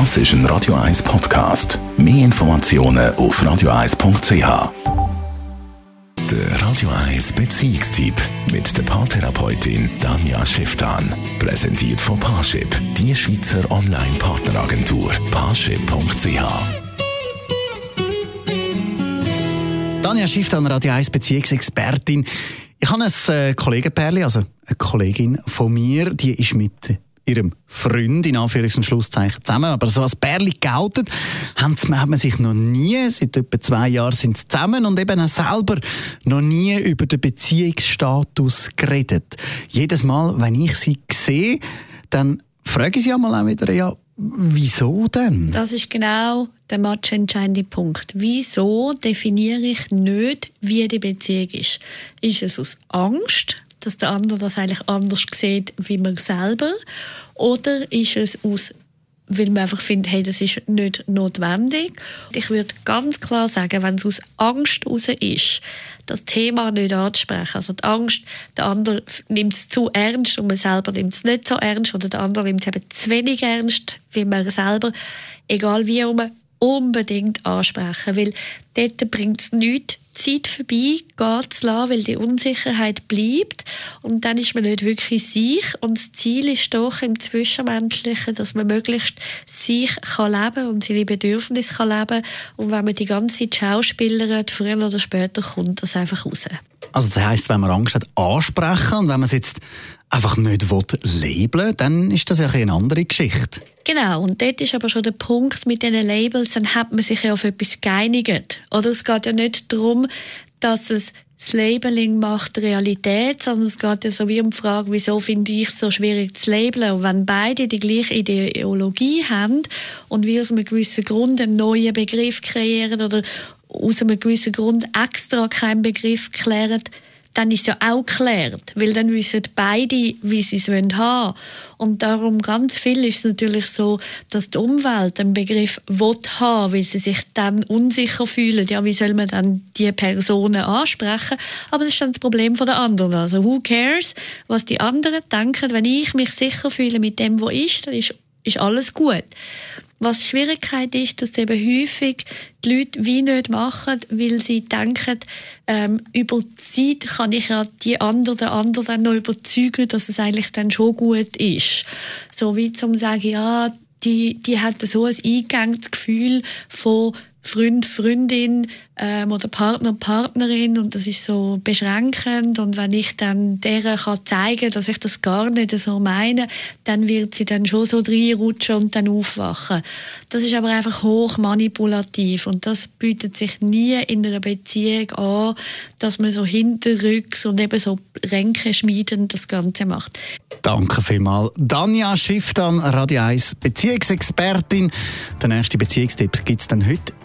Das ist ein Radio 1 Podcast. Mehr Informationen auf radio1.ch. Der Radio 1 Beziehungstyp mit der Paartherapeutin Danja Schifftan. Präsentiert von Paarship, die Schweizer Online-Partneragentur. Paarship.ch. Danja Schifftan, Radio 1 Beziehungsexpertin. Ich habe ein äh, Kollegenpärli, also eine Kollegin von mir, die ist mit ihrem Freund, in Anführungs- und Schlusszeichen, zusammen. Aber so als Pärli geoutet haben sie, sich noch nie, seit etwa zwei Jahren sind sie zusammen und eben auch selber noch nie über den Beziehungsstatus geredet. Jedes Mal, wenn ich sie sehe, dann frage ich sie einmal auch wieder, ja, Wieso denn? Das ist genau der matchentscheidende Punkt. Wieso definiere ich nicht, wie die Beziehung ist? Ist es aus Angst, dass der andere das eigentlich anders sieht wie man selber? Oder ist es aus weil man einfach findet, hey, das ist nicht notwendig. Ich würde ganz klar sagen, wenn es aus Angst raus ist, das Thema nicht anzusprechen. Also die Angst, der andere nimmt es zu ernst und man selber nimmt es nicht so ernst oder der andere nimmt es eben zu wenig ernst, wie man selber, egal wie herum, unbedingt ansprechen, weil dort bringt es nichts, Zeit vorbei geht zu lassen, weil die Unsicherheit bleibt. Und dann ist man nicht wirklich sich. Und das Ziel ist doch im Zwischenmenschlichen, dass man möglichst sich kann leben und seine Bedürfnisse kann leben und wenn man die ganze Zeit schauspielert, früher oder später kommt das einfach raus. Also das heisst, wenn man Angst hat, ansprechen und wenn man es jetzt einfach nicht labeln dann ist das ja eine andere Geschichte. Genau, und dort ist aber schon der Punkt mit diesen Labels, dann hat man sich ja auf etwas geeinigt. Oder es geht ja nicht darum, dass es das Labeling macht Realität, sondern es geht ja so wie um die Frage, wieso finde ich es so schwierig zu labeln? Und wenn beide die gleiche Ideologie haben und wir aus einem gewissen Grund einen neuen Begriff kreieren oder aus einem gewissen Grund extra keinen Begriff klären, dann ist ja auch geklärt, weil dann wissen beide, wie sie es haben wollen. Und darum ganz viel ist es natürlich so, dass die Umwelt den Begriff will haben, weil sie sich dann unsicher fühlen. Ja, wie soll man dann die Personen ansprechen? Aber das ist dann das Problem der anderen. Also who cares, was die anderen denken? Wenn ich mich sicher fühle mit dem, wo ist, dann ist, ist alles gut. Was Schwierigkeit ist, dass eben häufig die Leute wie nicht machen, weil sie denken, ähm, über die Zeit kann ich ja die andere, der andere dann noch überzeugen, dass es eigentlich dann schon gut ist. So wie zum sagen, ja, die, die hat so ein eingängiges Gefühl von Freund, Freundin ähm, oder Partner, Partnerin und das ist so beschränkend und wenn ich dann deren kann zeigen, dass ich das gar nicht so meine, dann wird sie dann schon so reinrutschen und dann aufwachen. Das ist aber einfach hoch manipulativ und das bietet sich nie in einer Beziehung an, dass man so hinterrücks und eben so Ränke schmiedend das Ganze macht. Danke vielmals. Danja Schifftan, Radio 1 Beziehungsexpertin. Der nächste Beziehungstipp gibt es dann heute